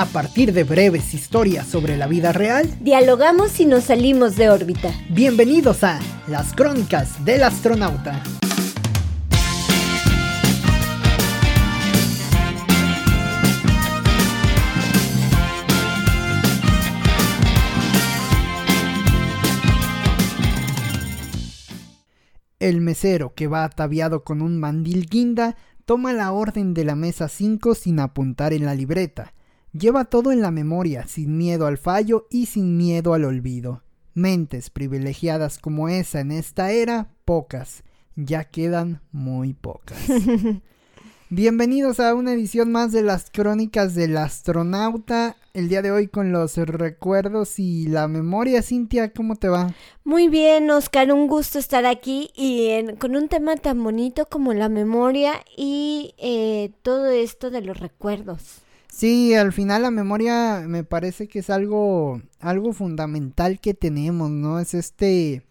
A partir de breves historias sobre la vida real, dialogamos y nos salimos de órbita. Bienvenidos a Las Crónicas del Astronauta. El mesero, que va ataviado con un mandil guinda, toma la orden de la mesa 5 sin apuntar en la libreta. Lleva todo en la memoria, sin miedo al fallo y sin miedo al olvido. Mentes privilegiadas como esa en esta era, pocas. Ya quedan muy pocas. Bienvenidos a una edición más de las crónicas del astronauta. El día de hoy con los recuerdos y la memoria. Cintia, ¿cómo te va? Muy bien, Oscar, un gusto estar aquí y con un tema tan bonito como la memoria y eh, todo esto de los recuerdos. Sí, al final la memoria me parece que es algo, algo fundamental que tenemos, ¿no? Es este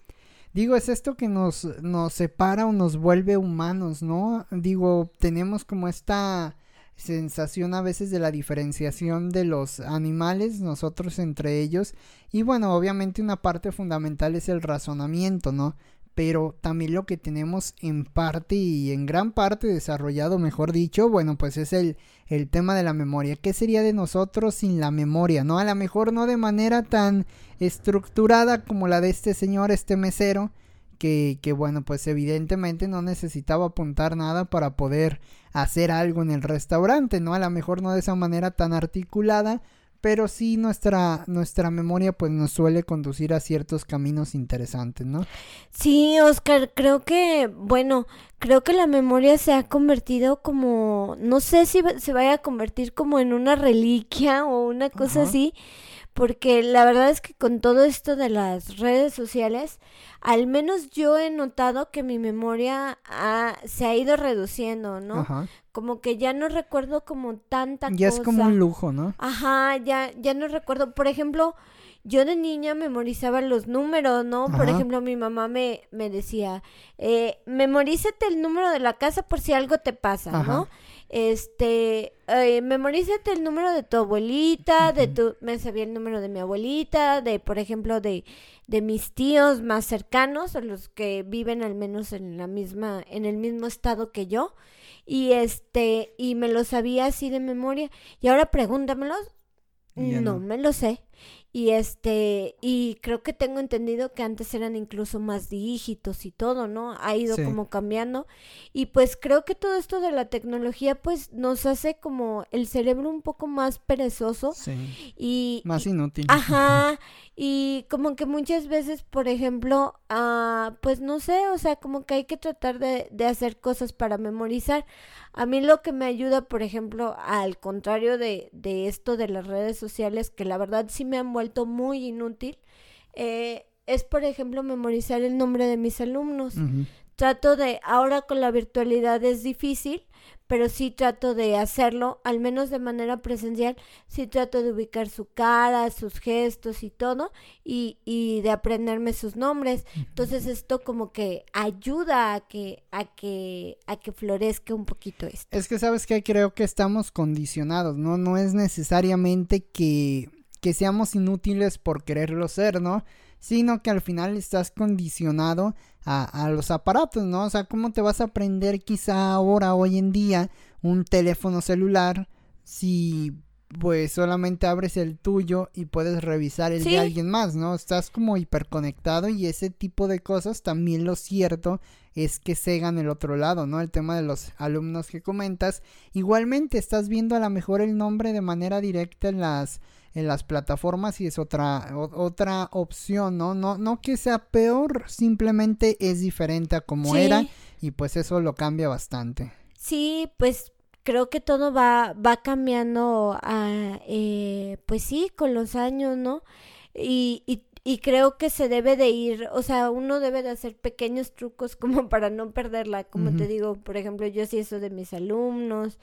Digo, es esto que nos, nos separa o nos vuelve humanos, ¿no? Digo, tenemos como esta sensación a veces de la diferenciación de los animales, nosotros entre ellos. Y bueno, obviamente una parte fundamental es el razonamiento, ¿no? Pero también lo que tenemos en parte y en gran parte desarrollado, mejor dicho, bueno, pues es el, el tema de la memoria. ¿Qué sería de nosotros sin la memoria? ¿No? A lo mejor no de manera tan estructurada como la de este señor, este mesero, que, que bueno, pues evidentemente no necesitaba apuntar nada para poder hacer algo en el restaurante, ¿no? A lo mejor no de esa manera tan articulada, pero sí nuestra, nuestra memoria pues nos suele conducir a ciertos caminos interesantes, ¿no? Sí, Oscar, creo que, bueno, creo que la memoria se ha convertido como, no sé si se vaya a convertir como en una reliquia o una cosa así, porque la verdad es que con todo esto de las redes sociales, al menos yo he notado que mi memoria se ha ido reduciendo, ¿no? Ajá. Como que ya no recuerdo como tanta cosa. Ya es como un lujo, ¿no? Ajá, ya, ya no recuerdo. Por ejemplo, yo de niña memorizaba los números, ¿no? Por ejemplo, mi mamá me, me decía, eh, memorízate el número de la casa por si algo te pasa, ¿no? este, eh, memorízate el número de tu abuelita, de tu, me sabía el número de mi abuelita, de, por ejemplo, de, de mis tíos más cercanos, o los que viven al menos en la misma, en el mismo estado que yo, y este, y me lo sabía así de memoria, y ahora pregúntamelos, no me lo sé. Y este, y creo que tengo entendido que antes eran incluso más dígitos y todo, ¿no? Ha ido como cambiando. Y pues creo que todo esto de la tecnología, pues nos hace como el cerebro un poco más perezoso. Sí. Y. Más inútil. Ajá. Y como que muchas veces, por ejemplo, ah, pues no sé, o sea, como que hay que tratar de, de hacer cosas para memorizar. A mí lo que me ayuda, por ejemplo, al contrario de, de esto de las redes sociales, que la verdad sí me han vuelto muy inútil, eh, es, por ejemplo, memorizar el nombre de mis alumnos. Trato de, ahora con la virtualidad es difícil, pero sí trato de hacerlo, al menos de manera presencial, sí trato de ubicar su cara, sus gestos y todo, y, y de aprenderme sus nombres. Entonces esto como que ayuda a que, a que, a que florezca un poquito esto. Es que sabes que creo que estamos condicionados, ¿no? No es necesariamente que, que seamos inútiles por quererlo ser, ¿no? sino que al final estás condicionado a, a, los aparatos, ¿no? O sea, ¿cómo te vas a aprender quizá ahora, hoy en día, un teléfono celular si pues solamente abres el tuyo y puedes revisar el de alguien más, ¿no? Estás como hiperconectado y ese tipo de cosas también lo cierto es que cegan el otro lado, ¿no? El tema de los alumnos que comentas. Igualmente estás viendo a lo mejor el nombre de manera directa en las en las plataformas y es otra otra opción, ¿no? No no que sea peor, simplemente es diferente a como era y pues eso lo cambia bastante. Sí, pues creo que todo va va cambiando a, eh, pues sí, con los años, ¿no? Y, y y creo que se debe de ir, o sea, uno debe de hacer pequeños trucos como para no perderla, como te digo, por ejemplo, yo sí eso de mis alumnos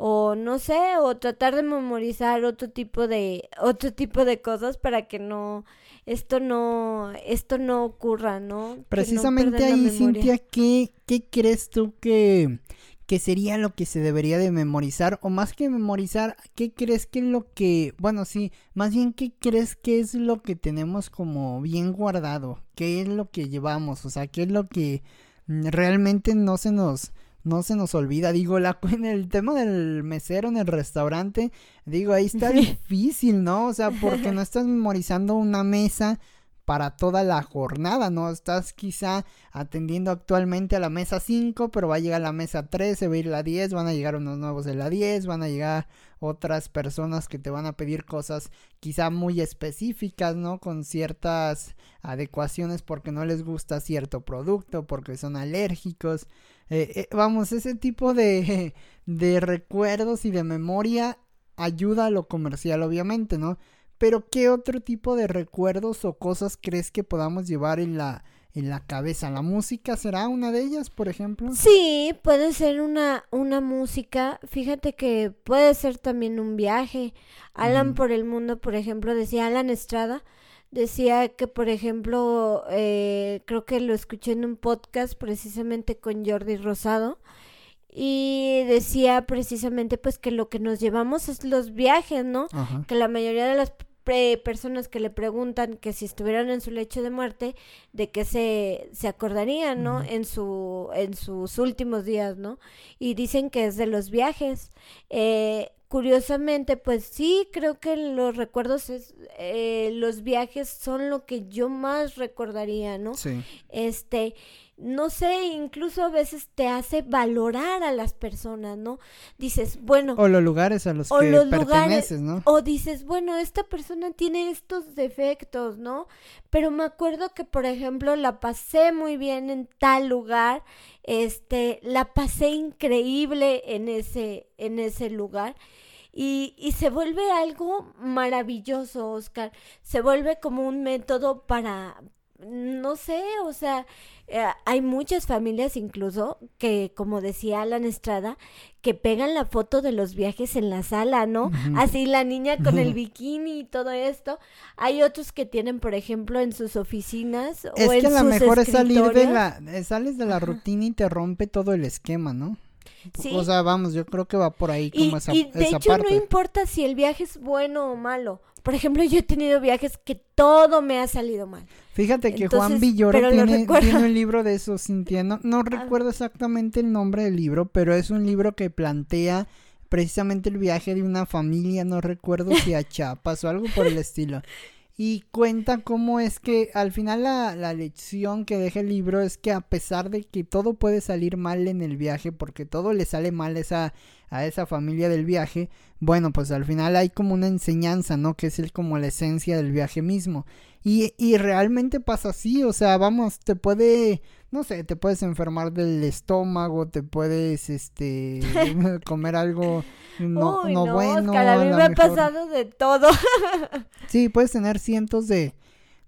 o no sé, o tratar de memorizar otro tipo de otro tipo de cosas para que no esto no esto no ocurra, ¿no? Precisamente ahí Cintia, ¿qué qué crees tú que ¿qué sería lo que se debería de memorizar? O más que memorizar, ¿qué crees que es lo que, bueno, sí, más bien, ¿qué crees que es lo que tenemos como bien guardado? ¿Qué es lo que llevamos? O sea, ¿qué es lo que realmente no se nos no se nos olvida. Digo, la, en el tema del mesero en el restaurante, digo, ahí está difícil, ¿no? O sea, porque no estás memorizando una mesa para toda la jornada, ¿no? Estás quizá atendiendo actualmente a la mesa 5, pero va a llegar la mesa 3, se va a ir la 10, van a llegar unos nuevos de la 10, van a llegar otras personas que te van a pedir cosas quizá muy específicas, ¿no? Con ciertas adecuaciones porque no les gusta cierto producto, porque son alérgicos. Eh, eh, vamos, ese tipo de, de recuerdos y de memoria ayuda a lo comercial, obviamente, ¿no? Pero ¿qué otro tipo de recuerdos o cosas crees que podamos llevar en la en la cabeza? ¿La música será una de ellas, por ejemplo? Sí, puede ser una, una música. Fíjate que puede ser también un viaje. Alan por el mundo, por ejemplo, decía Alan Estrada, decía que, por ejemplo, eh, creo que lo escuché en un podcast precisamente con Jordi Rosado y decía precisamente pues que lo que nos llevamos es los viajes, ¿no? Que la mayoría de las personas que le preguntan que si estuvieran en su lecho de muerte, de que se, se acordarían, ¿no? En, su, en sus últimos días, ¿no? Y dicen que es de los viajes. Eh, curiosamente, pues sí, creo que los recuerdos, es, eh, los viajes son lo que yo más recordaría, ¿no? Sí. Este, no sé, incluso a veces te hace valorar a las personas, ¿no? Dices, bueno. O los lugares a los que perteneces, ¿no? O dices, bueno, esta persona tiene estos defectos, ¿no? Pero me acuerdo que, por ejemplo, la pasé muy bien en tal lugar, este, la pasé increíble en ese, en ese lugar. Y, y, se vuelve algo maravilloso, Oscar. Se vuelve como un método para, no sé, o sea, eh, hay muchas familias incluso que, como decía Alan Estrada, que pegan la foto de los viajes en la sala, ¿no? Así la niña con el bikini y todo esto. Hay otros que tienen, por ejemplo, en sus oficinas es que a lo mejor es salir de la, eh, sales de la rutina y te rompe todo el esquema, ¿no? Sí. O sea, vamos, yo creo que va por ahí como esa, y de hecho no importa si el viaje es bueno o malo. Por ejemplo, yo he tenido viajes que todo me ha salido mal. Fíjate que Juan Villoro tiene, un libro de eso, sintiendo. No, ah. recuerdo exactamente el nombre del libro, pero es un libro que plantea precisamente el viaje de una familia, no recuerdo si a Chiapas o algo por el estilo. Y cuenta cómo es que al final la, la, lección que deja el libro es que a pesar de que todo puede salir mal en el viaje, porque todo le sale mal esa, a esa familia del viaje, bueno, pues al final hay como una enseñanza, ¿no? Que es el, como la esencia del viaje mismo. Y, y realmente pasa así, o sea, vamos, te puede, no sé, te puedes enfermar del estómago, te puedes, este, comer algo no, no, bueno. a mí me ha pasado de todo. sí, puedes tener cientos de,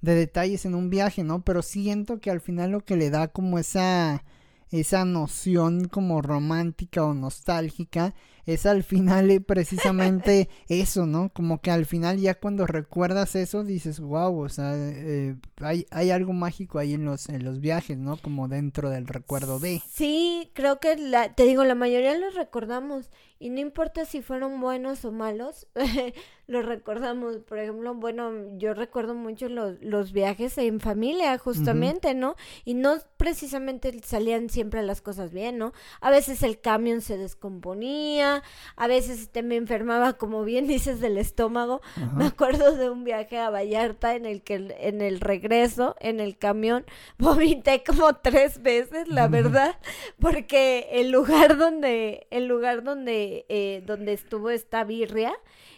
de detalles en un viaje, ¿no? Pero siento que al final lo que le da como esa esa noción como romántica o nostálgica es al final precisamente eso, ¿no? Como que al final ya cuando recuerdas eso dices, wow, o sea, eh, hay, hay algo mágico ahí en los, en los viajes, ¿no? Como dentro del recuerdo de. Sí, creo que la, te digo, la mayoría los recordamos y no importa si fueron buenos o malos, los recordamos. Por ejemplo, bueno, yo recuerdo mucho los, los viajes en familia, justamente, ¿no? Y no precisamente salían siempre las cosas bien, ¿no? A veces el camión se descomponía, a veces este, me enfermaba, como bien dices, del estómago. Me acuerdo de un viaje a Vallarta en el que en el regreso, en el camión, vomité como tres veces, la verdad, porque el lugar donde, el lugar donde, eh, donde estuvo esta birria,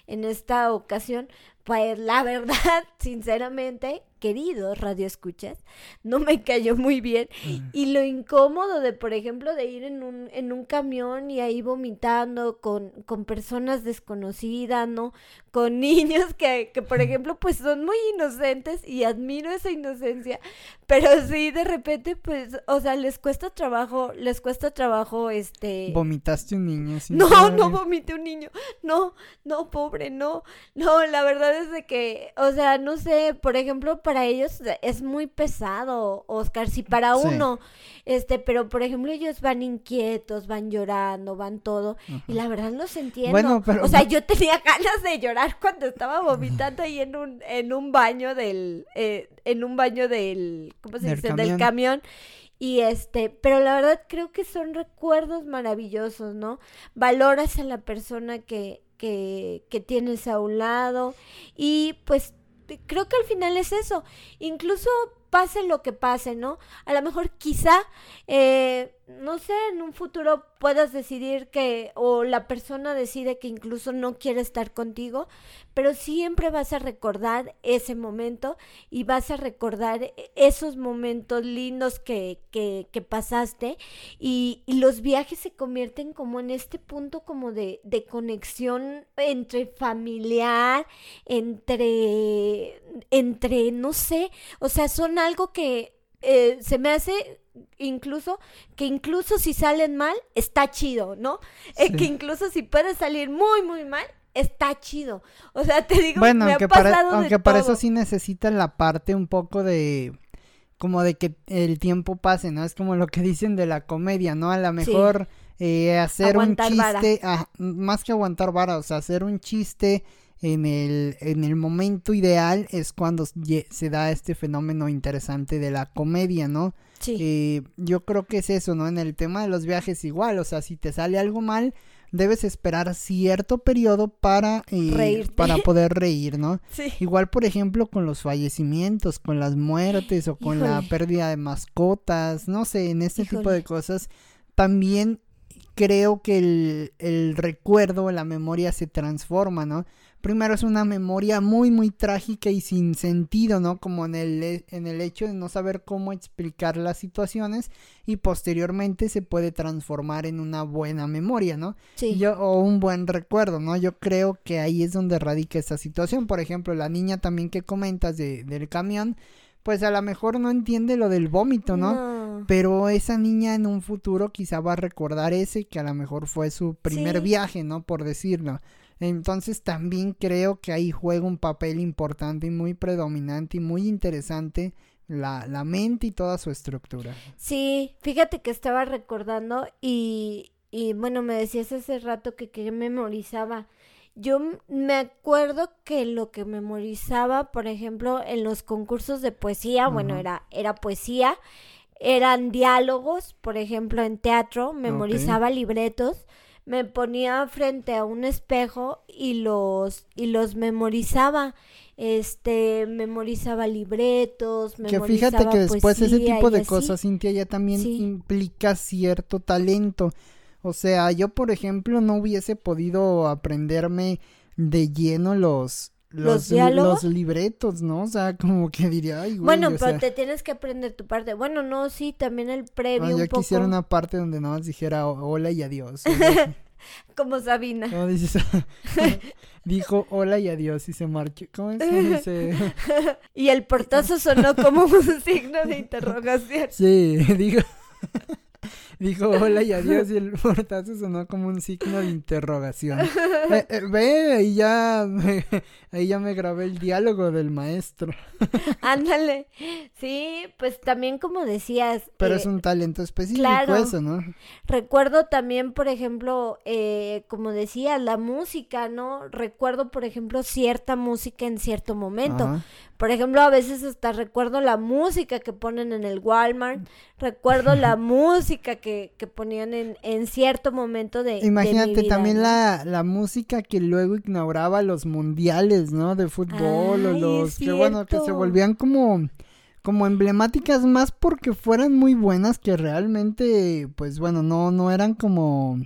en esta ocasión, pues la verdad, sinceramente, queridos radioescuchas, no me cayó muy bien. Mm. Y lo incómodo de, por ejemplo, de ir en un, en un camión y ahí vomitando con, con personas desconocidas, ¿no? Con niños que, que, por ejemplo, pues son muy inocentes y admiro esa inocencia. Pero sí, de repente, pues, o sea, les cuesta trabajo, les cuesta trabajo, este... ¿Vomitaste un niño? No, no vomité un niño. No, no, pobre, no. No, la verdad de que, o sea, no sé, por ejemplo, para ellos es muy pesado, Oscar, si para uno, este, pero por ejemplo ellos van inquietos, van llorando, van todo, y la verdad los entiendo. Bueno, pero... O sea, yo tenía ganas de llorar cuando estaba vomitando ahí en un, en un baño del, eh, en un baño del, ¿cómo se dice? Del camión. Y este, pero la verdad creo que son recuerdos maravillosos, ¿no? Valoras a la persona que, que, tienes a un lado y pues creo que al final es eso. Incluso pase lo que pase, ¿no? A lo mejor quizá, eh, no sé, en un futuro puedas decidir que, o la persona decide que incluso no quiere estar contigo, pero siempre vas a recordar ese momento y vas a recordar esos momentos lindos que, que, que pasaste y, y, los viajes se convierten como en este punto como de, de conexión entre familiar, entre, entre, no sé, o sea, son algo que eh, se me hace incluso que incluso si salen mal está chido, ¿no? Eh, que incluso si puede salir muy muy mal está chido. O sea, te digo, bueno, me aunque ha pasado para, aunque para eso sí necesitan la parte un poco de como de que el tiempo pase, ¿no? Es como lo que dicen de la comedia, ¿no? A lo mejor eh, hacer un chiste, ah, más que aguantar vara, o sea, hacer un chiste en el, en el momento ideal es cuando se da este fenómeno interesante de la comedia, ¿no? Sí. Eh, yo creo que es eso, ¿no? En el tema de los viajes igual, o sea, si te sale algo mal, debes esperar cierto periodo para, eh, para poder reír, ¿no? Sí. Igual, por ejemplo, con los fallecimientos, con las muertes o con la pérdida de mascotas, no sé, en este tipo de cosas, también creo que el, el recuerdo, la memoria se transforma, ¿no? Primero es una memoria muy muy trágica y sin sentido, ¿no? Como en el, en el hecho de no saber cómo explicar las situaciones y posteriormente se puede transformar en una buena memoria, ¿no? Sí. Yo, o un buen recuerdo, ¿no? Yo creo que ahí es donde radica esa situación. Por ejemplo, la niña también que comentas de, del camión, pues a lo mejor no entiende lo del vómito, ¿no? Pero esa niña en un futuro quizá va a recordar ese que a lo mejor fue su primer viaje, ¿no? Por decirlo. Entonces también creo que ahí juega un papel importante y muy predominante y muy interesante la, la mente y toda su estructura. Sí, fíjate que estaba recordando y, y bueno, me decías hace rato que, que memorizaba. Yo me acuerdo que lo que memorizaba, por ejemplo, en los concursos de poesía, bueno, era, era poesía, eran diálogos, por ejemplo, en teatro, memorizaba libretos me ponía frente a un espejo y los y los memorizaba. Este memorizaba libretos memorizaba que fíjate que después ese tipo de cosas Cintia ya también implica cierto talento. O sea yo por ejemplo no hubiese podido aprenderme de lleno los los, los, libretos, ¿no? O sea, como que diría, ay, güey, Bueno, pero te tienes que aprender tu parte. Bueno, no, sí, también el previo. yo quisiera una parte donde nada más dijera hola y adiós. como Sabina. No, dices, dijo hola y adiós y se marchó. ¿Cómo es? y el portazo sonó como un signo de interrogación. Sí, digo dijo hola y adiós y el portazo sonó como un signo de interrogación. Eh, eh, ve, ahí ya, me, ahí ya me grabé el diálogo del maestro. Ándale, sí, pues también como decías. Pero es eh, un talento específico eso, ¿no? Recuerdo también, por ejemplo, como decía, la música, ¿no? Recuerdo, por ejemplo, cierta música en cierto momento. Por ejemplo, a veces hasta recuerdo la música que ponen en el Walmart, recuerdo la música que, que ponían en, en, cierto momento de... Imagínate también la, la, música que luego ignoraba los mundiales, ¿no? De fútbol o los... Que bueno, que se volvían como como emblemáticas más porque fueran muy buenas que realmente pues bueno no no eran como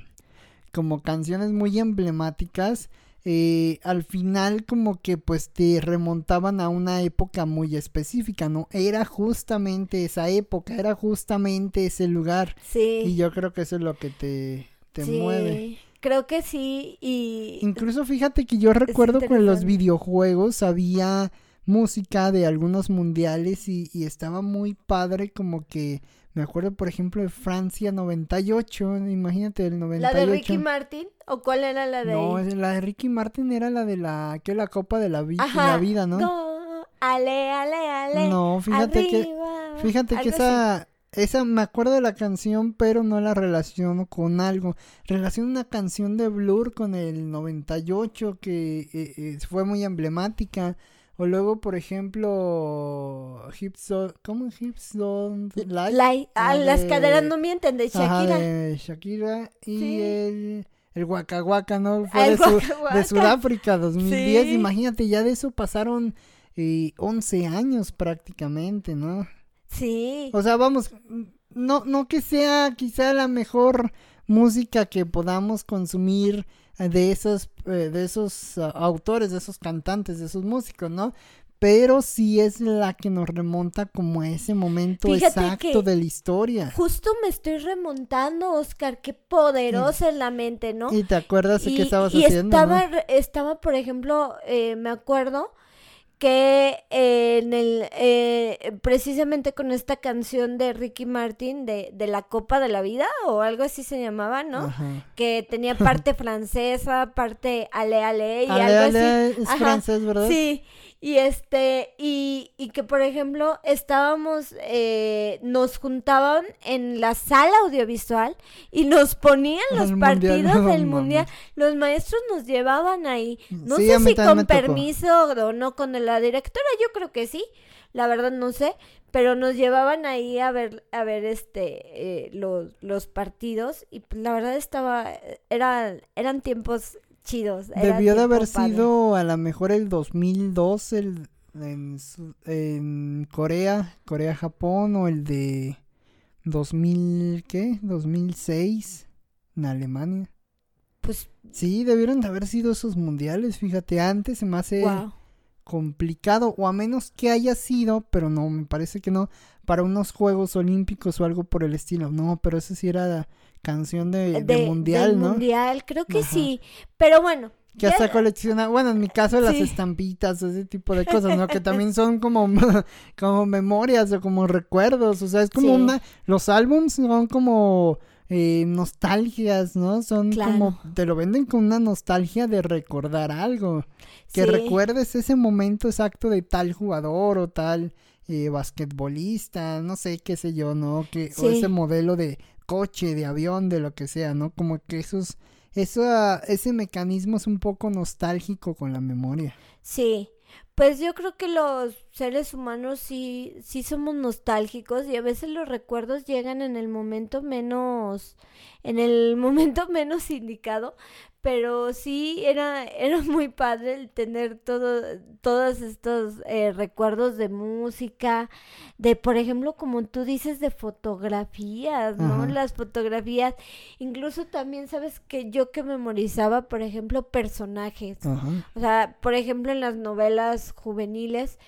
como canciones muy emblemáticas eh, al final como que pues te remontaban a una época muy específica, ¿no? Era justamente esa época, era justamente ese lugar. Sí. Y yo creo que eso es lo que te, te sí. mueve. Creo que sí y... Incluso fíjate que yo recuerdo que en los videojuegos había música de algunos mundiales y, y estaba muy padre como que me acuerdo, por ejemplo, de Francia 98, imagínate el 98. ¿La de Ricky Martin? ¿O cuál era la de No, la de Ricky Martin era la de la que la Copa de la, la Vida, ¿no? No, ale, ale, ale. No, fíjate que fíjate que esa esa me acuerdo de la canción, pero no la relaciono con algo. Relaciono una canción de Blur con el 98 que eh, eh, fue muy emblemática. O luego, por ejemplo, Hips ¿cómo Hips Don't Lie? Ah, las caderas no mienten, de Shakira. de Shakira y el, el Waka Waka, ¿no? Fue de, de, Sudáfrica 2010. Imagínate, ya de eso pasaron eh, 11 años prácticamente, ¿no? Sí. O sea, vamos, no, no que sea quizá la mejor música que podamos consumir de esos, eh, de esos ah, autores, de esos cantantes, de esos músicos, ¿no? Pero sí es la que nos remonta como a ese momento exacto de la historia. Justo me estoy remontando, Oscar, qué poderosa es la mente, ¿no? Y te acuerdas de qué estabas y haciendo. Estaba, estaba, por ejemplo, eh, me acuerdo que eh, en el eh, precisamente con esta canción de Ricky Martin de, de, la Copa de la Vida o algo así se llamaba, ¿no? Que tenía parte francesa, parte ale ale y algo así. Es francés, ¿verdad? Sí. Y este, y, y que por ejemplo estábamos, eh, nos juntaban en la sala audiovisual y nos ponían los partidos del mundial. Los maestros nos llevaban ahí. No sé si con permiso o no con la directora, yo creo que sí. La verdad no sé, pero nos llevaban ahí a ver, a ver este, eh, los, los partidos y pues, la verdad estaba, era, eran tiempos chidos. Debió de haber sido a lo mejor el 2002 el, en, en Corea, Corea-Japón o el de 2000, ¿qué? 2006 en Alemania. Pues sí, debieron de haber sido esos mundiales, fíjate, antes se me hace complicado o a menos que haya sido, pero no, me parece que no, para unos Juegos Olímpicos o algo por el estilo. No, pero eso sí era canción de, mundial, ¿no? Mundial, creo que sí. Pero bueno. Que hasta colecciona, bueno, en mi caso las estampitas, ese tipo de cosas, ¿no? que también son como, como memorias o como recuerdos, o sea, es como una, los álbums son como eh, nostalgias, ¿no? Son como, te lo venden con una nostalgia de recordar algo, que recuerdes ese momento exacto de tal jugador o tal eh, basquetbolista, no sé, qué sé yo, ¿no? Que, O ese modelo de, coche, de avión, de lo que sea, ¿no? Como que esos, eso, ese mecanismo es un poco nostálgico con la memoria. Sí, pues yo creo que los seres humanos sí, sí somos nostálgicos y a veces los recuerdos llegan en el momento menos, en el momento menos indicado, pero sí era, era muy padre el tener todo, todos estos eh, recuerdos de música, de por ejemplo, como tú dices, de fotografías, ¿no? Las fotografías, incluso también sabes que yo que memorizaba, por ejemplo, personajes, o sea, por ejemplo, en las novelas juveniles,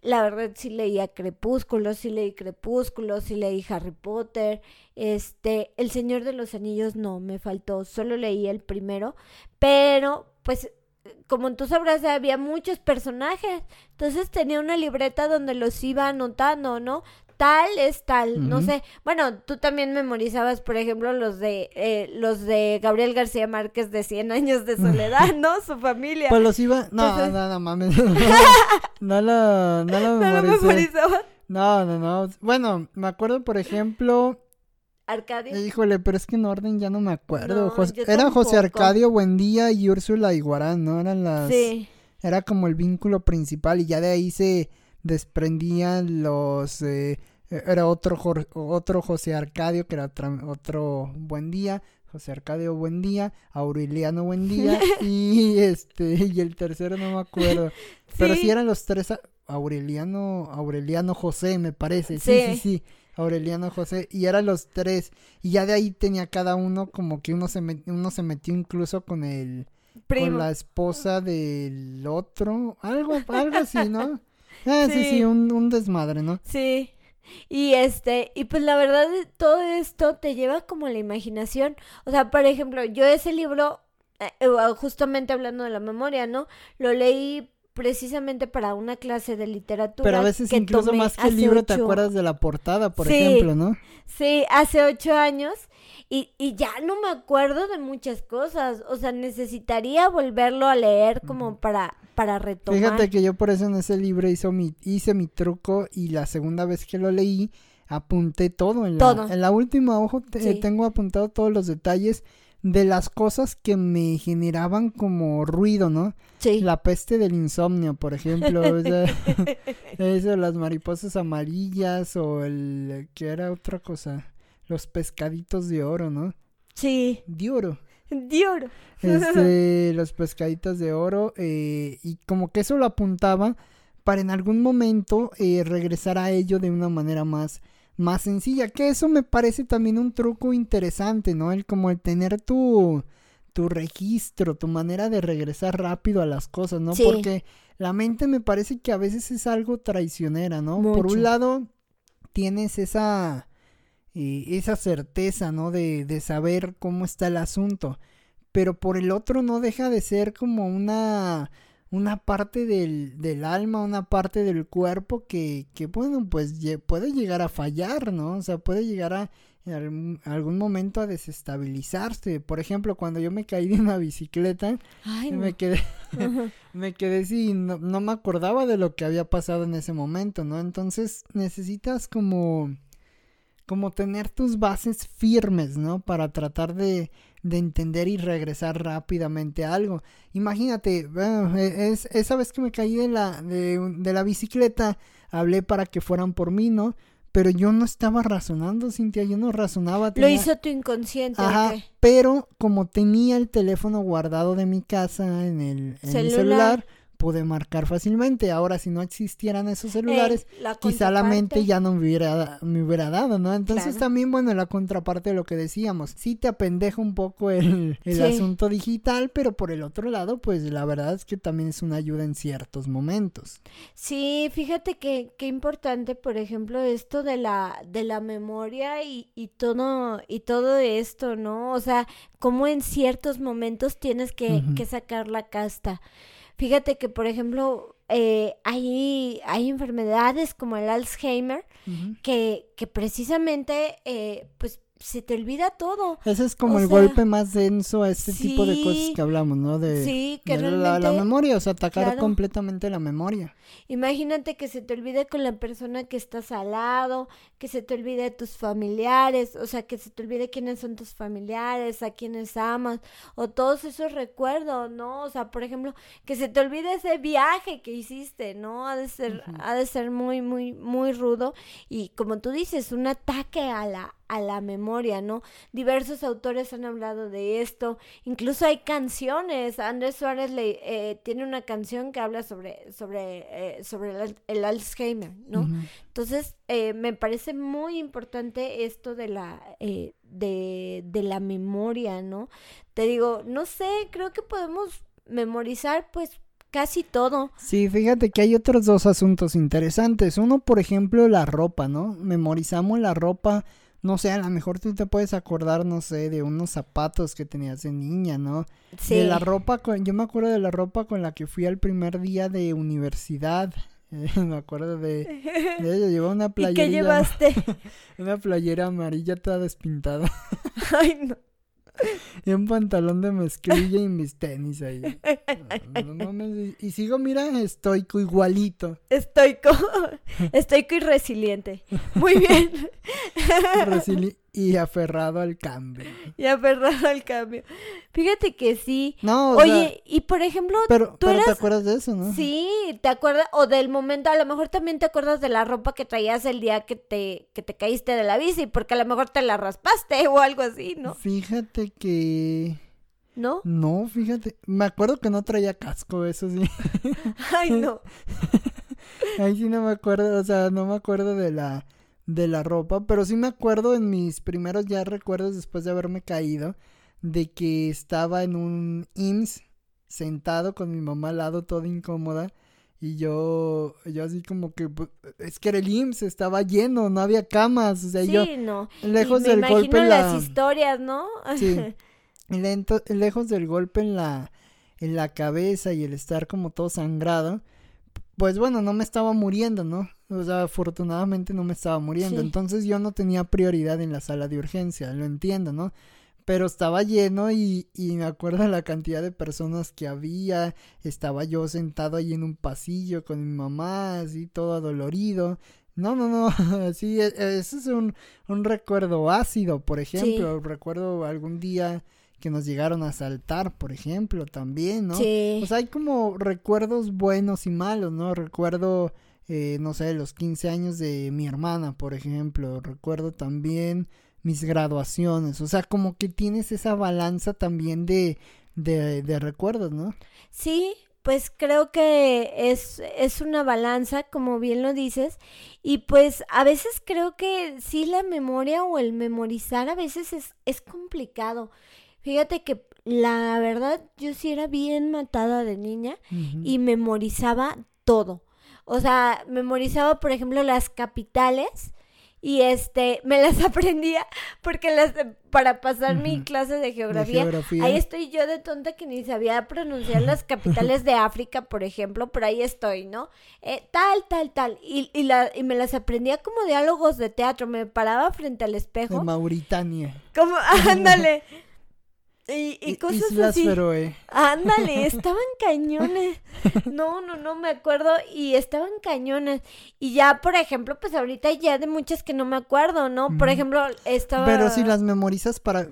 la verdad sí leía Crepúsculo, sí leí Crepúsculo, sí leí Harry Potter, este, El Señor de los Anillos no, me faltó, solo leí el primero, pero pues como tú sabrás, había muchos personajes. Entonces tenía una libreta donde los iba anotando, ¿no? Tal es tal, no sé. Bueno, tú también memorizabas, por ejemplo, los de eh, los de Gabriel García Márquez de 100 años de soledad, ¿no? Su familia. Pues los iba, no, no, no, mames. No, lo, no lo memorizaba. No, no, no. Bueno, me acuerdo, por ejemplo, Arcadio. Híjole, pero es que en orden ya no me acuerdo. Era José Arcadio Buendía y Úrsula Iguarán, ¿no? Eran las. Sí. Era como el vínculo principal y ya de ahí se desprendían los... Eh, era otro, otro José Arcadio, que era otro, Buen Día, José Arcadio Buen Día, Aureliano Buen Día y este y el tercero no me acuerdo. Pero sí eran los tres Aureliano Aureliano José, me parece. Sí, sí, sí. Aureliano José y eran los tres y ya de ahí tenía cada uno como que uno se uno se metió incluso con el con la esposa del otro, algo algo así, ¿no? Ah, sí, sí, un, un desmadre, ¿no? Sí. Y este, y pues la verdad, todo esto te lleva como la imaginación. O sea, por ejemplo, yo ese libro, eh, eh, justamente hablando de la memoria, ¿no? Lo leí precisamente para una clase de literatura. Pero a veces incluso más que el libro te acuerdas de la portada, por ejemplo, ¿no? Sí, hace ocho años y, y ya no me acuerdo de muchas cosas. O sea, necesitaría volverlo a leer como para, para retomar. Fíjate que yo por eso en ese libro hizo mi, hice mi truco y la segunda vez que lo leí apunté todo. En la, En la última hoja tengo apuntado todos los detalles de las cosas que me generaban como ruido, ¿no? Sí. La peste del insomnio, por ejemplo. eso, las mariposas amarillas o el... ¿Qué era otra cosa? Los pescaditos de oro, ¿no? Sí. De oro. De oro. Este, los pescaditos de oro. Eh, y como que eso lo apuntaba para en algún momento eh, regresar a ello de una manera más más sencilla. Que eso me parece también un truco interesante, ¿no? El como el tener tu, tu registro, tu manera de regresar rápido a las cosas, ¿no? Porque la mente me parece que a veces es algo traicionera, ¿no? Por un lado, tienes esa, eh, esa certeza, ¿no? De, de saber cómo está el asunto. Pero por el otro no deja de ser como una una parte del, del, alma, una parte del cuerpo que, que bueno, pues puede llegar a fallar, ¿no? O sea, puede llegar a en algún momento a desestabilizarse. Por ejemplo, cuando yo me caí de una bicicleta, me quedé, me quedé sin, no, no me acordaba de lo que había pasado en ese momento, ¿no? Entonces necesitas como como tener tus bases firmes, ¿no? Para tratar de, de entender y regresar rápidamente a algo. Imagínate, e, es, esa vez que me caí de la, de, de la bicicleta, hablé para que fueran por mí, ¿no? Pero yo no estaba razonando, Cintia, yo no razonaba. Lo hizo tu inconsciente. Ajá, pero como tenía el teléfono guardado de mi casa en el, en el celular pude marcar fácilmente. Ahora, si no existieran esos celulares, quizá la mente ya no me hubiera, me hubiera dado, ¿no? Entonces también, bueno, la contraparte de lo que decíamos, sí te apendeja un poco el, el asunto digital, pero por el otro lado, pues la verdad es que también es una ayuda en ciertos momentos. Sí, fíjate que qué importante, por ejemplo, esto de la, de la memoria y, y todo, y todo esto, ¿no? O sea, como en ciertos momentos tienes que, que sacar la casta. Fíjate que, por ejemplo, eh, hay, hay enfermedades como el Alzheimer que, que precisamente, eh, pues, se te olvida todo. Ese es como el golpe más denso a este tipo de cosas que hablamos, ¿no? De, sí, que realmente, la, memoria, o sea, atacar completamente la memoria. Imagínate que se te olvide con la persona que estás al lado, que se te olvide tus familiares, o sea, que se te olvide quiénes son tus familiares, a quienes amas, o todos esos recuerdos, ¿no? O sea, por ejemplo, que se te olvide ese viaje que hiciste, ¿no? Ha de ser, ha de ser muy, muy, muy rudo. Y como tú dices, un ataque a la, a la memoria, ¿no? Diversos autores han hablado de esto, incluso hay canciones, Andrés Suárez le, eh, tiene una canción que habla sobre, sobre, eh, sobre el, Alzheimer, ¿no? Entonces, eh, me parece muy importante esto de la, de, de la memoria, ¿no? Te digo, no sé, creo que podemos memorizar, pues, casi todo. Sí, fíjate que hay otros dos asuntos interesantes. Uno, por ejemplo, la ropa, ¿no? Memorizamos la ropa no sé, a lo mejor tú te puedes acordar, no sé, de unos zapatos que tenías de niña, ¿no? Sí. De la ropa, con, yo me acuerdo de la ropa con la que fui al primer día de universidad. me acuerdo de, de ella, llevaba una playera. ¿Y qué llevaste? una playera amarilla toda despintada. Ay, no. Y un pantalón de mezclilla y mis tenis ahí. y sigo, mira, estoico igualito. Estoico. Estoico y resiliente. Muy bien. y aferrado al cambio. Y aferrado al cambio. Fíjate que sí. No, Oye, y por ejemplo, pero, tú te acuerdas de eso, ¿no? Sí, te acuerdas o del momento, a lo mejor también te acuerdas de la ropa que traías el día que te que te caíste de la bici, porque a lo mejor te la raspaste o algo así, ¿no? Fíjate que ¿No? No, fíjate, me acuerdo que no traía casco, eso sí. Ay, no. Ahí sí no me acuerdo, o sea, no me acuerdo de la de la ropa, pero sí me acuerdo en mis primeros ya recuerdos después de haberme caído de que estaba en un IMSS sentado con mi mamá al lado toda incómoda y yo yo así como que pues, es que era el IMSS estaba lleno, no había camas, o sea, yo no. lejos del golpe en la... las historias, ¿no? Sí. lejos del golpe en la en la cabeza y el estar como todo sangrado, pues bueno, no me estaba muriendo, ¿no? O sea, afortunadamente no me estaba muriendo. Entonces yo no tenía prioridad en la sala de urgencia, lo entiendo, ¿no? Pero estaba lleno y, y me acuerdo la cantidad de personas que había. Estaba yo sentado ahí en un pasillo con mi mamá, así todo adolorido. No, no, no, sí, e, ese es un, un recuerdo ácido, por ejemplo. Recuerdo algún día que nos llegaron a saltar, por ejemplo, también, ¿no? Sí. O sea, hay como recuerdos buenos y malos, ¿no? Recuerdo, eh, no sé, los 15 años de mi hermana, por ejemplo. Recuerdo también mis graduaciones. O sea, como que tienes esa balanza también de, de, de recuerdos, ¿no? Sí, pues creo que es, es una balanza, como bien lo dices, y pues a veces creo que sí la memoria o el memorizar a veces es, es complicado. Fíjate que la verdad yo sí era bien matada de niña y memorizaba todo. O sea, memorizaba, por ejemplo, las capitales y este me las aprendía porque las para pasar mi clase de geografía, ahí estoy yo de tonta que ni sabía pronunciar las capitales de África por ejemplo pero ahí estoy no eh, tal tal tal. Y, y, la, y me las aprendía como diálogos de teatro. Me paraba frente al espejo. De Mauritania. Como ándale y, y cosas Islas así. Feroe. Ándale, estaban cañones. No, no, no me acuerdo. Y estaban cañones. Y ya, por ejemplo, pues ahorita ya de muchas que no me acuerdo, ¿no? Por ejemplo, estaba. Pero si las memorizas para.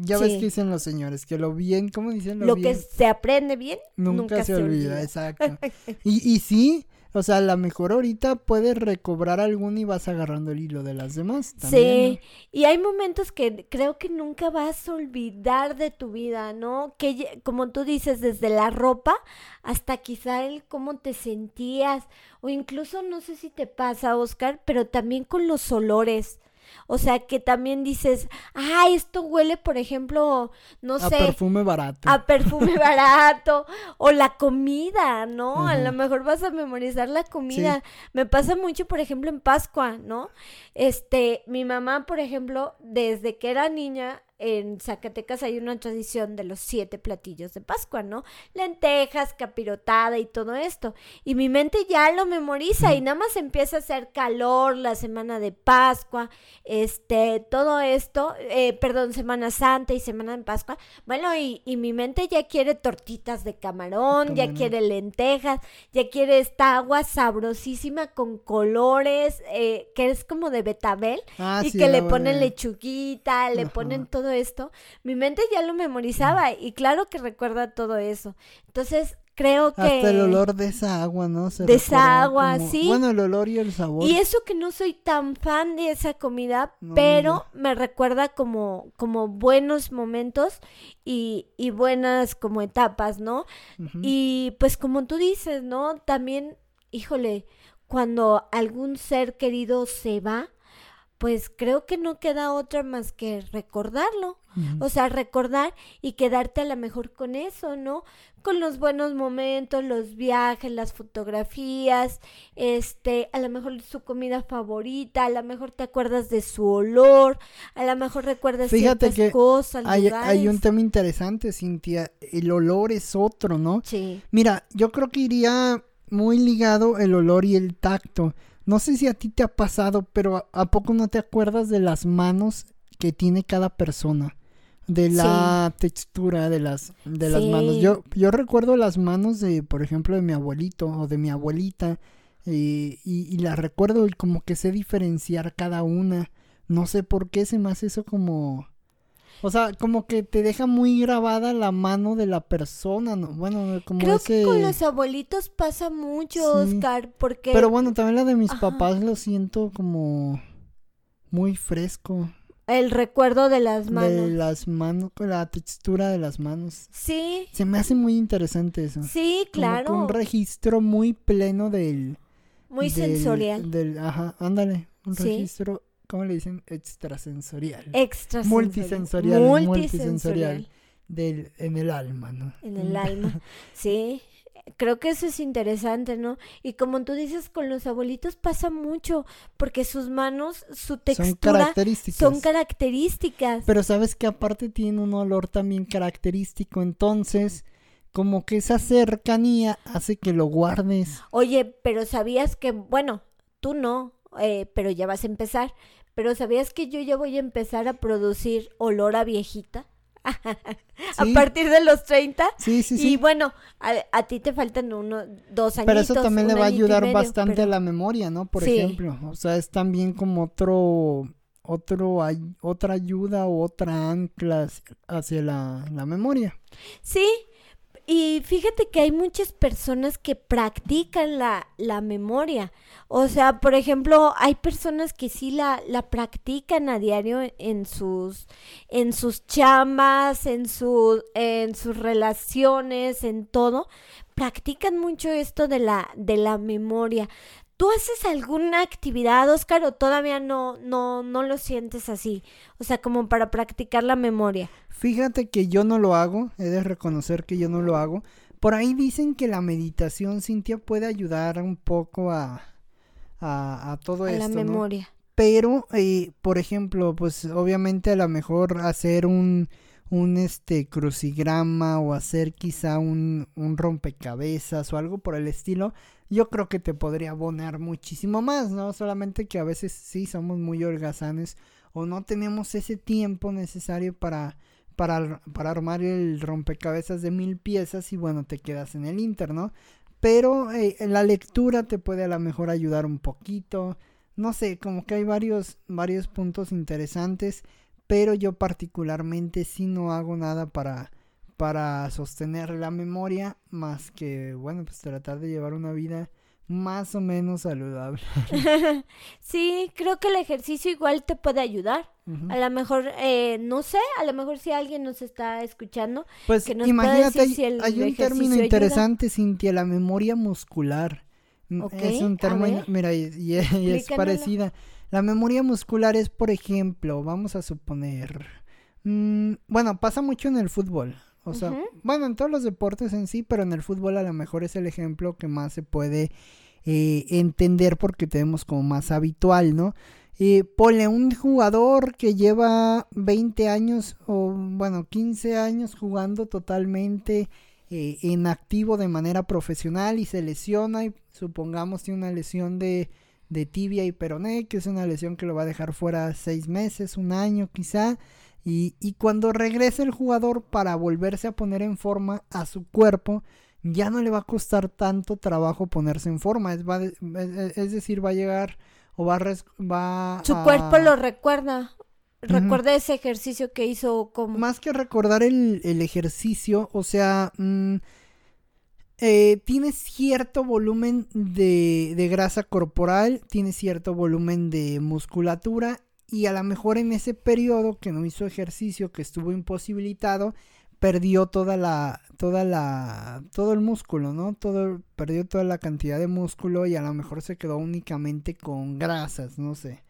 Ya ves que dicen los señores, que lo bien, ¿cómo dicen? Lo, que se aprende bien, nunca, se, olvida. Exacto. y, y sí, o sea, a lo mejor ahorita puedes recobrar algún y vas agarrando el hilo de las demás. sí, y hay momentos que creo que nunca vas a olvidar de tu vida, ¿no? Que como tú dices, desde la ropa hasta quizá el cómo te sentías, o incluso no sé si te pasa, Oscar, pero también con los olores. O sea, que también dices, ah, esto huele, por ejemplo, no sé. A perfume barato. A perfume barato. o la comida, ¿no? A lo mejor vas a memorizar la comida. Me pasa mucho, por ejemplo, en Pascua, ¿no? Este, mi mamá, por ejemplo, desde que era niña, en Zacatecas hay una tradición de los siete platillos de Pascua, ¿no? Lentejas, capirotada y todo esto. Y mi mente ya lo memoriza y nada más empieza a hacer calor la semana de Pascua, este, todo esto, eh, perdón, Semana Santa y Semana de Pascua. Bueno, y, y mi mente ya quiere tortitas de camarón, ya quiere lentejas, ya quiere esta agua sabrosísima con colores, eh, que es como de betabel, ah, y que le ponen lechuguita, le ponen todo esto, mi mente ya lo memorizaba y claro que recuerda todo eso. Entonces, creo que... Hasta el olor de esa agua, ¿no? de esa agua, sí. Bueno, el olor y el sabor. Y eso que no soy tan fan de esa comida, pero me recuerda como, como buenos momentos y, y buenas como etapas, ¿no? Y pues como tú dices, ¿no? También, híjole, cuando algún ser querido se va, pues creo que no queda otra más que recordarlo. O sea, recordar y quedarte a lo mejor con eso, ¿no? Con los buenos momentos, los viajes, las fotografías, este, a lo mejor su comida favorita, a lo mejor te acuerdas de su olor, a lo mejor recuerdas Fíjate ciertas cosas. Hay, hay un tema interesante, Cintia. El olor es otro, ¿no? Sí. Mira, yo creo que iría muy ligado el olor y el tacto. No sé si a ti te ha pasado, pero ¿a, poco no te acuerdas de las manos que tiene cada persona? De la textura de las, de las manos. Yo, yo recuerdo las manos de, por ejemplo, de mi abuelito o de mi abuelita. y, y las recuerdo y como que sé diferenciar cada una. No sé por qué se me hace eso como o sea, como que te deja muy grabada la mano de la persona, ¿no? Bueno, como Creo que con los abuelitos pasa mucho, Oscar, porque... Pero bueno, también la de mis papás lo siento como muy fresco. El recuerdo de las manos. De las manos, con la textura de las manos. Sí. Se me hace muy interesante eso. Sí, claro. un registro muy pleno del... Muy sensorial. Del, ajá, ándale, un registro ¿cómo le dicen? Extrasensorial. Extrasensorial. Multisensorial. Multisensorial. Del, en el alma, ¿no? En el alma, sí. Creo que eso es interesante, ¿no? Y como tú dices, con los abuelitos pasa mucho, porque sus manos, su textura son características. Son características. Pero sabes que aparte tiene un olor también característico, entonces como que esa cercanía hace que lo guardes. Oye, pero sabías que, bueno, tú no, eh, pero ya vas a empezar. Pero ¿sabías que yo ya voy a empezar a producir olor a viejita? a partir de los 30. Sí, sí, sí. Y bueno, a, ti te faltan uno, dos años. Pero eso también le va a ayudar bastante a la memoria, ¿no? Por ejemplo. O sea, es también como otro, otro, otra ayuda o otra ancla hacia la, la memoria. Sí, y fíjate que hay muchas personas que practican la, la memoria. O sea, por ejemplo, hay personas que sí la, la practican a diario en sus, en sus chambas, en, su, en sus relaciones, en todo. Practican mucho esto de la, de la memoria. ¿Tú haces alguna actividad, Oscar, o todavía no, no, no lo sientes así? O sea, como para practicar la memoria. Fíjate que yo no lo hago, he de reconocer que yo no lo hago. Por ahí dicen que la meditación, Cintia, puede ayudar un poco a, a, a todo esto. A la memoria. Pero, eh, por ejemplo, pues obviamente a lo mejor hacer un, un este crucigrama o hacer quizá un, un rompecabezas o algo por el estilo, yo creo que te podría abonar muchísimo más, ¿no? Solamente que a veces sí somos muy holgazanes o no tenemos ese tiempo necesario para, para, para armar el rompecabezas de mil piezas y bueno, te quedas en el Inter, ¿no? Pero eh, la lectura te puede a lo mejor ayudar un poquito. No sé, como que hay varios, varios puntos interesantes, pero yo particularmente sí no hago nada para para sostener la memoria más que, bueno, pues tratar de llevar una vida más o menos saludable. sí, creo que el ejercicio igual te puede ayudar. A lo mejor, eh, no sé, a lo mejor si alguien nos está escuchando. Pues que nos imagínate, hay, un término interesante, Cintia, la memoria muscular. Es un término, mira, y, es parecida. La memoria muscular es, por ejemplo, vamos a suponer, mm, bueno, pasa mucho en el fútbol. O sea, bueno, en todos los deportes en sí, pero en el fútbol a lo mejor es el ejemplo que más se puede eh, entender porque tenemos como más habitual, ¿no? Eh, ponle un jugador que lleva 20 años o bueno 15 años jugando totalmente eh, en activo de manera profesional y se lesiona y supongamos tiene una lesión de, de tibia y peroné que es una lesión que lo va a dejar fuera seis meses, un año quizá y, y cuando regrese el jugador para volverse a poner en forma a su cuerpo, ya no le va a costar tanto trabajo ponerse en forma. Es, va, es, decir, va a llegar o va a... Va su cuerpo lo recuerda. Recuerda ese ejercicio que hizo como... Más que recordar el, el ejercicio, o sea... Mm, eh, tiene cierto volumen de, de, grasa corporal, tiene cierto volumen de musculatura y a lo mejor en ese periodo que no hizo ejercicio, que estuvo imposibilitado, perdió toda la, toda la, todo el músculo, ¿no? Todo, perdió toda la cantidad de músculo y a lo mejor se quedó únicamente con grasas, no sé.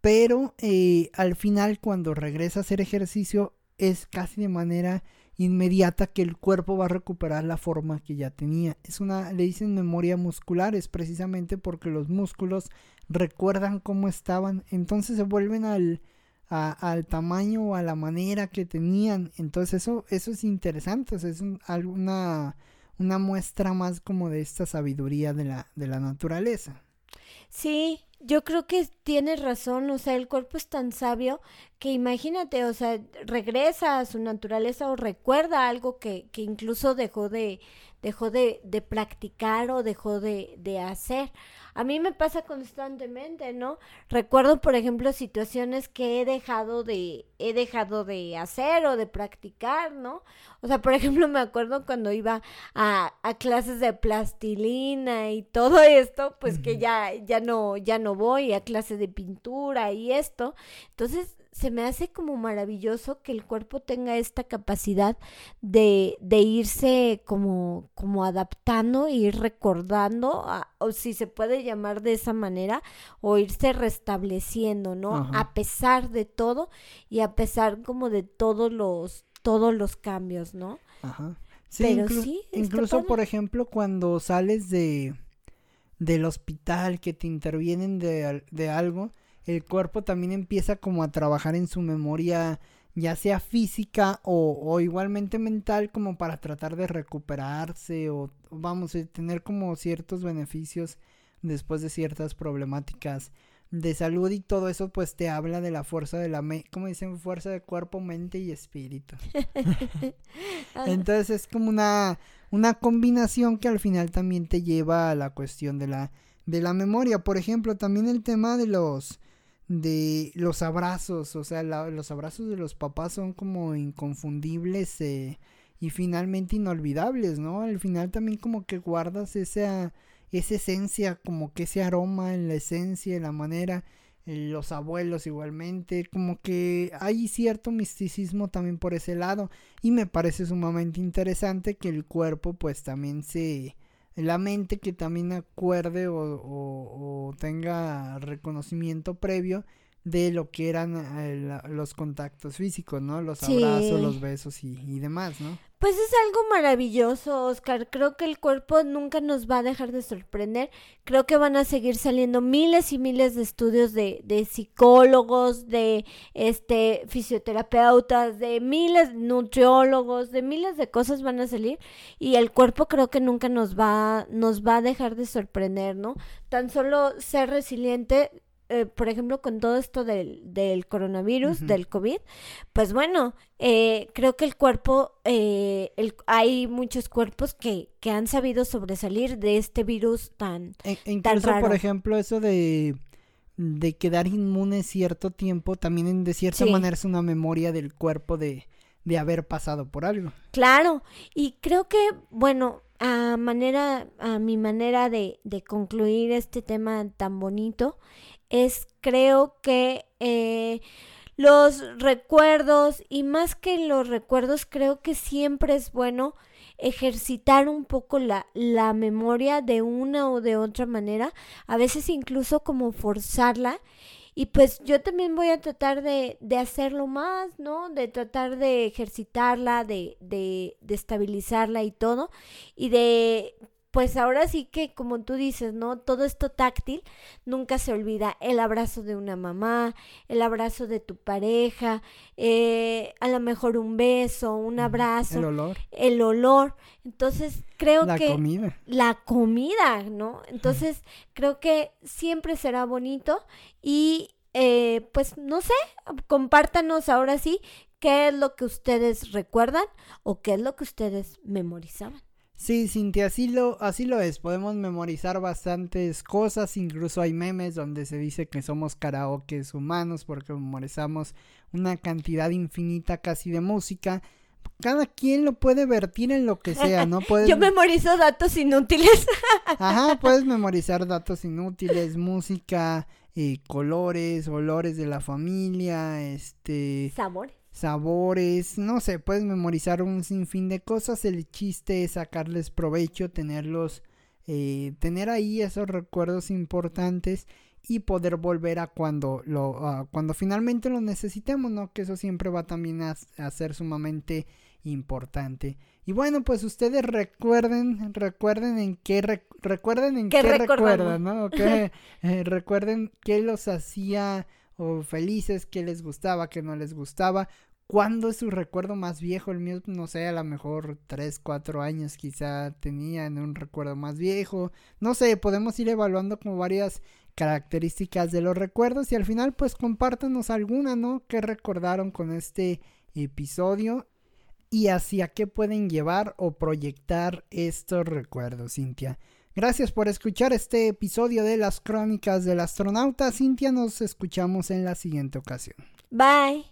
Pero eh, al final cuando regresa a hacer ejercicio es casi de manera inmediata que el cuerpo va a recuperar la forma que ya tenía. Es una, le dicen memoria muscular, es precisamente porque los músculos recuerdan cómo estaban, entonces se vuelven al, al tamaño o a la manera que tenían. Entonces eso, eso es interesante, es una, una muestra más como de esta sabiduría de la, de la naturaleza. Sí, yo creo que tienes razón, o sea, el cuerpo es tan sabio que imagínate, o sea, regresa a su naturaleza o recuerda algo que, que incluso dejó de, dejó de, de practicar o dejó de, de hacer. A mí me pasa constantemente, ¿no? Recuerdo, por ejemplo, situaciones que he dejado de, he dejado de hacer o de practicar, ¿no? O sea, por ejemplo, me acuerdo cuando iba a, a clases de plastilina y todo esto, pues que ya, ya no, ya no voy a clases de pintura y esto. Entonces, se me hace como maravilloso que el cuerpo tenga esta capacidad de, de irse como, como adaptando, ir recordando, o si se puede llamar de esa manera, o irse restableciendo, ¿no? A pesar de todo y a pesar como de todos los, todos los cambios, ¿no? Ajá. Sí, Pero sí, incluso por ejemplo cuando sales de del hospital que te intervienen de, de algo, el cuerpo también empieza como a trabajar en su memoria ya sea física o, o igualmente mental, como para tratar de recuperarse o, vamos, a tener como ciertos beneficios después de ciertas problemáticas de salud y todo eso pues te habla de la fuerza de la mente, como dicen, fuerza de cuerpo, mente y espíritu. Entonces es como una, una combinación que al final también te lleva a la cuestión de la, de la memoria. Por ejemplo, también el tema de los de los abrazos, o sea, los abrazos de los papás son como inconfundibles eh, y finalmente inolvidables, ¿no? Al final también como que guardas esa esa esencia, como que ese aroma en la esencia, en la manera, los abuelos igualmente, como que hay cierto misticismo también por ese lado y me parece sumamente interesante que el cuerpo pues también se la mente que también acuerde o, o, tenga reconocimiento previo de lo que eran eh, los contactos físicos, ¿no? Los abrazos, los besos y, y demás, ¿no? Pues es algo maravilloso, Oscar. Creo que el cuerpo nunca nos va a dejar de sorprender. Creo que van a seguir saliendo miles y miles de estudios de, de psicólogos, de este fisioterapeutas, de miles de nutriólogos, de miles de cosas van a salir y el cuerpo creo que nunca nos va nos va a dejar de sorprender, ¿no? Tan solo ser resiliente eh, por ejemplo, con todo esto del, del coronavirus, del COVID, pues bueno, eh, creo que el cuerpo, eh, el, hay muchos cuerpos que, que han sabido sobresalir de este virus tan, e, incluso, por ejemplo, eso de, de quedar inmune cierto tiempo, también de cierta manera es una memoria del cuerpo de, de haber pasado por algo. Claro, y creo que, bueno, a manera, a mi manera de, de concluir este tema tan bonito, es creo que eh, los recuerdos y más que los recuerdos creo que siempre es bueno ejercitar un poco la, la memoria de una o de otra manera, a veces incluso como forzarla y pues yo también voy a tratar de, de hacerlo más, ¿no? De tratar de ejercitarla, de, de, de estabilizarla y todo. Y de pues ahora sí que como tú dices, ¿no? Todo esto táctil nunca se olvida. El abrazo de una mamá, el abrazo de tu pareja, eh, a lo mejor un beso, un abrazo. El olor. El olor. Entonces creo que... La comida. La comida, ¿no? Entonces creo que siempre será bonito y eh, pues no sé, compártanos ahora sí qué es lo que ustedes recuerdan o qué es lo que ustedes memorizaban. Sí, Cintia, así lo, así lo es. Podemos memorizar bastantes cosas. Incluso hay memes donde se dice que somos karaokes humanos porque memorizamos una cantidad infinita casi de música. Cada quien lo puede vertir en lo que sea, ¿no? Puedes... Yo memorizo datos inútiles. Ajá, puedes memorizar datos inútiles, música, eh, colores, olores de la familia, este... Sabores sabores, no sé, puedes memorizar un sinfín de cosas, el chiste es sacarles provecho, tenerlos, eh, tener ahí esos recuerdos importantes y poder volver a cuando lo, cuando finalmente lo necesitemos, ¿no? Que eso siempre va también a, ser sumamente importante. Y bueno, pues ustedes recuerden, recuerden en qué, recuerden en qué, recuerdan, ¿no? Que, eh, recuerden qué los hacía o felices, qué les gustaba, qué no les gustaba. ¿Cuándo es su recuerdo más viejo? El mío, no sé, a lo mejor 3, 4 años quizá tenía en un recuerdo más viejo. No sé, podemos ir evaluando como varias características de los recuerdos y al final pues compártanos alguna, ¿no? ¿Qué recordaron con este episodio? Y hacia qué pueden llevar o proyectar estos recuerdos, Cintia. Gracias por escuchar este episodio de las crónicas del astronauta. Cintia, nos escuchamos en la siguiente ocasión. Bye.